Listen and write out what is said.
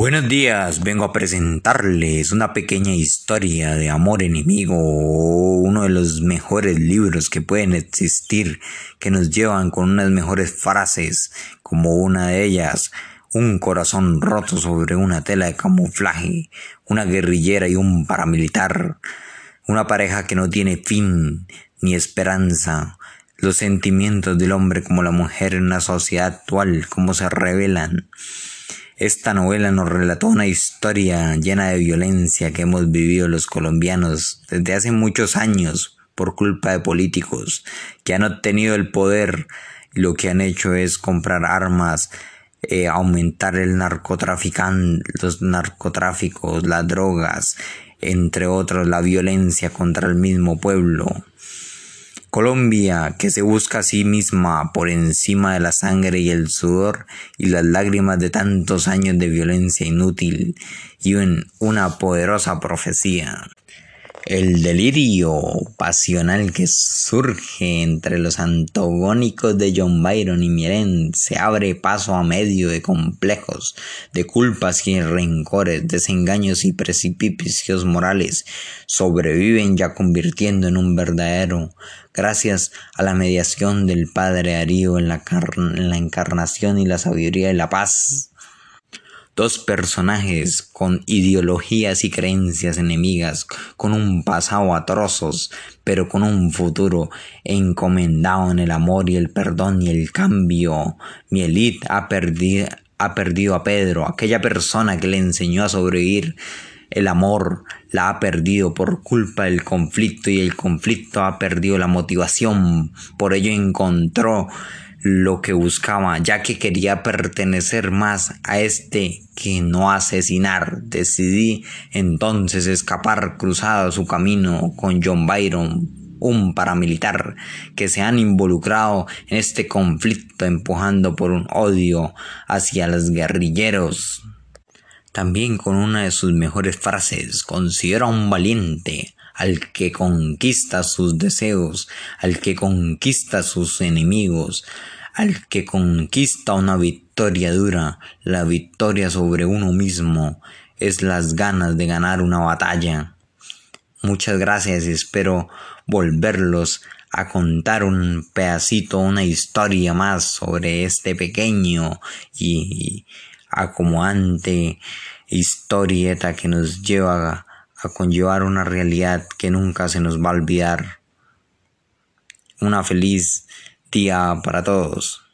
Buenos días, vengo a presentarles una pequeña historia de amor enemigo, uno de los mejores libros que pueden existir, que nos llevan con unas mejores frases, como una de ellas, un corazón roto sobre una tela de camuflaje, una guerrillera y un paramilitar, una pareja que no tiene fin ni esperanza, los sentimientos del hombre como la mujer en la sociedad actual, cómo se revelan. Esta novela nos relató una historia llena de violencia que hemos vivido los colombianos desde hace muchos años por culpa de políticos que han obtenido el poder y lo que han hecho es comprar armas, eh, aumentar el los narcotráficos, las drogas, entre otros la violencia contra el mismo pueblo. Colombia, que se busca a sí misma por encima de la sangre y el sudor y las lágrimas de tantos años de violencia inútil y en una poderosa profecía. El delirio pasional que surge entre los antagónicos de John Byron y Miren se abre paso a medio de complejos, de culpas y rencores, desengaños y precipicios morales, sobreviven ya convirtiendo en un verdadero, gracias a la mediación del Padre Arío en la, en la encarnación y la sabiduría de la paz Dos personajes con ideologías y creencias enemigas, con un pasado atrozos, pero con un futuro encomendado en el amor y el perdón y el cambio. Mielit ha perdido, ha perdido a Pedro, aquella persona que le enseñó a sobrevivir. El amor la ha perdido por culpa del conflicto y el conflicto ha perdido la motivación. Por ello encontró lo que buscaba, ya que quería pertenecer más a este que no asesinar. Decidí entonces escapar cruzado su camino con John Byron, un paramilitar que se han involucrado en este conflicto empujando por un odio hacia los guerrilleros. También con una de sus mejores frases, considera un valiente al que conquista sus deseos, al que conquista sus enemigos, al que conquista una victoria dura, la victoria sobre uno mismo, es las ganas de ganar una batalla. Muchas gracias espero volverlos a contar un pedacito, una historia más sobre este pequeño y acomodante historieta que nos lleva a conllevar una realidad que nunca se nos va a olvidar. Una feliz día para todos.